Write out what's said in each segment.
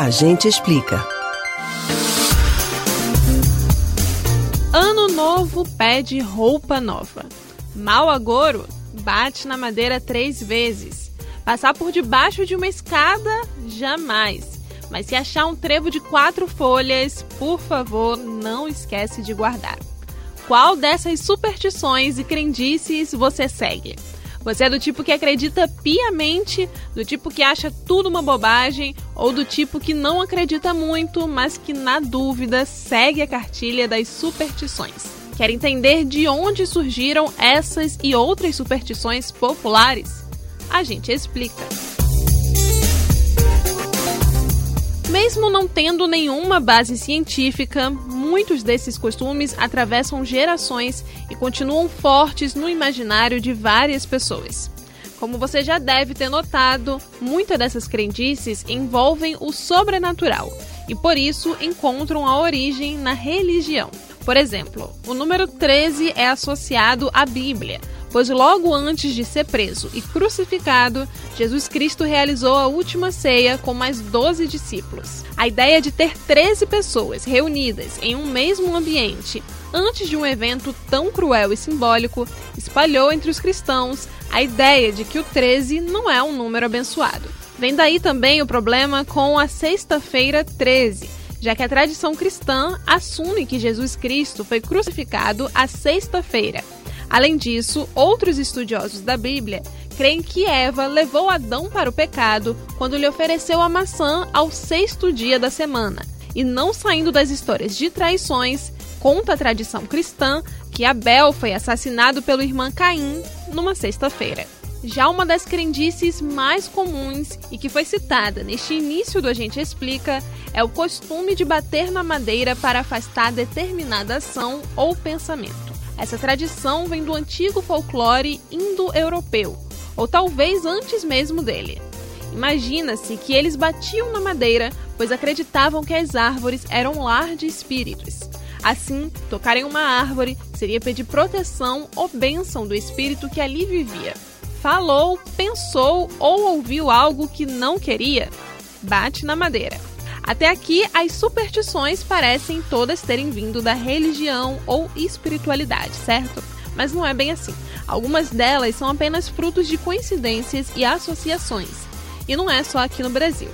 A gente explica. Ano novo pede roupa nova. Mal agouro bate na madeira três vezes. Passar por debaixo de uma escada, jamais. Mas se achar um trevo de quatro folhas, por favor, não esquece de guardar. Qual dessas superstições e crendices você segue? Você é do tipo que acredita piamente, do tipo que acha tudo uma bobagem, ou do tipo que não acredita muito, mas que na dúvida segue a cartilha das superstições. Quer entender de onde surgiram essas e outras superstições populares? A gente explica. Mesmo não tendo nenhuma base científica, muitos desses costumes atravessam gerações e continuam fortes no imaginário de várias pessoas. Como você já deve ter notado, muitas dessas crendices envolvem o sobrenatural e por isso encontram a origem na religião. Por exemplo, o número 13 é associado à Bíblia, pois logo antes de ser preso e crucificado, Jesus Cristo realizou a última ceia com mais 12 discípulos. A ideia de ter 13 pessoas reunidas em um mesmo ambiente antes de um evento tão cruel e simbólico espalhou entre os cristãos a ideia de que o 13 não é um número abençoado. Vem daí também o problema com a Sexta-feira 13, já que a tradição cristã assume que Jesus Cristo foi crucificado à sexta-feira Além disso, outros estudiosos da Bíblia creem que Eva levou Adão para o pecado quando lhe ofereceu a maçã ao sexto dia da semana. E não saindo das histórias de traições, conta a tradição cristã que Abel foi assassinado pelo irmão Caim numa sexta-feira. Já uma das crendices mais comuns e que foi citada neste início do A Gente Explica é o costume de bater na madeira para afastar determinada ação ou pensamento. Essa tradição vem do antigo folclore indo-europeu, ou talvez antes mesmo dele. Imagina-se que eles batiam na madeira, pois acreditavam que as árvores eram lar de espíritos. Assim, tocar em uma árvore seria pedir proteção ou bênção do espírito que ali vivia. Falou, pensou ou ouviu algo que não queria? Bate na madeira. Até aqui, as superstições parecem todas terem vindo da religião ou espiritualidade, certo? Mas não é bem assim. Algumas delas são apenas frutos de coincidências e associações. E não é só aqui no Brasil.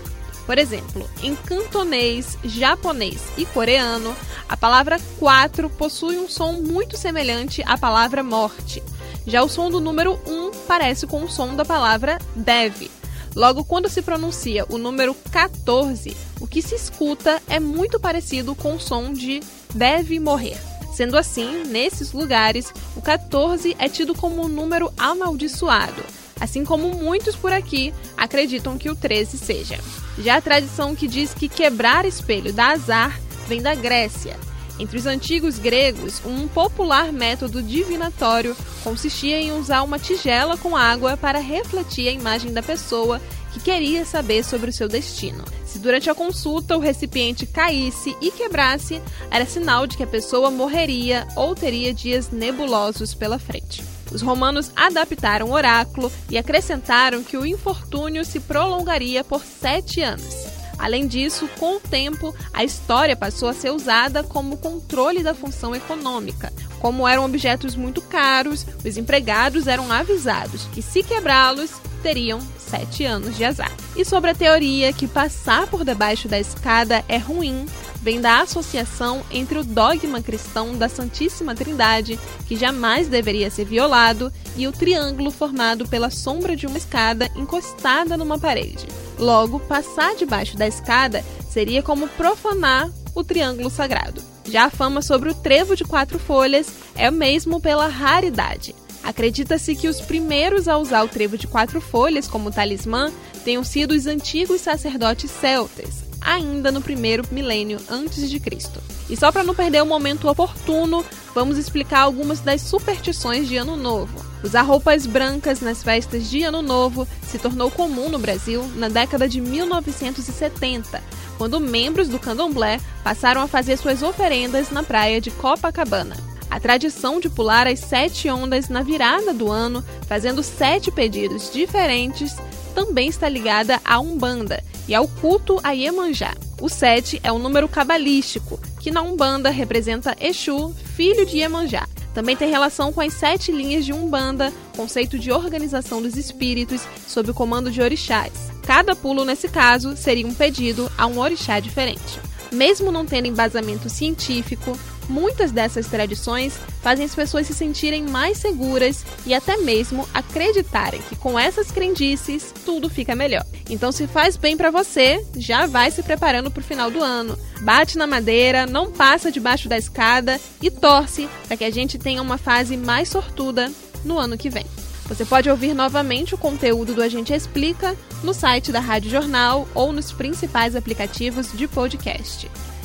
Por exemplo, em cantonês, japonês e coreano, a palavra 4 possui um som muito semelhante à palavra morte. Já o som do número 1 parece com o som da palavra deve. Logo, quando se pronuncia o número 14, o que se escuta é muito parecido com o som de deve morrer. Sendo assim, nesses lugares, o 14 é tido como um número amaldiçoado, assim como muitos por aqui acreditam que o 13 seja. Já a tradição que diz que quebrar espelho dá azar vem da Grécia. Entre os antigos gregos, um popular método divinatório consistia em usar uma tigela com água para refletir a imagem da pessoa que queria saber sobre o seu destino. Se durante a consulta o recipiente caísse e quebrasse, era sinal de que a pessoa morreria ou teria dias nebulosos pela frente. Os romanos adaptaram o oráculo e acrescentaram que o infortúnio se prolongaria por sete anos. Além disso, com o tempo, a história passou a ser usada como controle da função econômica. Como eram objetos muito caros, os empregados eram avisados que, se quebrá-los, teriam sete anos de azar. E sobre a teoria que passar por debaixo da escada é ruim, vem da associação entre o dogma cristão da Santíssima Trindade, que jamais deveria ser violado, e o triângulo formado pela sombra de uma escada encostada numa parede. Logo, passar debaixo da escada seria como profanar o triângulo sagrado. Já a fama sobre o trevo de quatro folhas é mesmo pela raridade. Acredita-se que os primeiros a usar o trevo de quatro folhas como talismã tenham sido os antigos sacerdotes celtas, ainda no primeiro milênio antes de Cristo. E só para não perder o momento oportuno, vamos explicar algumas das superstições de Ano Novo. Usar roupas brancas nas festas de Ano Novo se tornou comum no Brasil na década de 1970, quando membros do candomblé passaram a fazer suas oferendas na praia de Copacabana. A tradição de pular as sete ondas na virada do ano, fazendo sete pedidos diferentes, também está ligada à Umbanda, e ao culto a Iemanjá. O 7 é um número cabalístico, que na Umbanda representa Exu, filho de Iemanjá. Também tem relação com as sete linhas de Umbanda, conceito de organização dos espíritos sob o comando de orixás. Cada pulo, nesse caso, seria um pedido a um orixá diferente. Mesmo não tendo embasamento científico, muitas dessas tradições fazem as pessoas se sentirem mais seguras e até mesmo acreditarem que com essas crendices tudo fica melhor. Então, se faz bem para você, já vai se preparando para o final do ano. Bate na madeira, não passa debaixo da escada e torce para que a gente tenha uma fase mais sortuda no ano que vem. Você pode ouvir novamente o conteúdo do Agente Explica no site da Rádio Jornal ou nos principais aplicativos de podcast: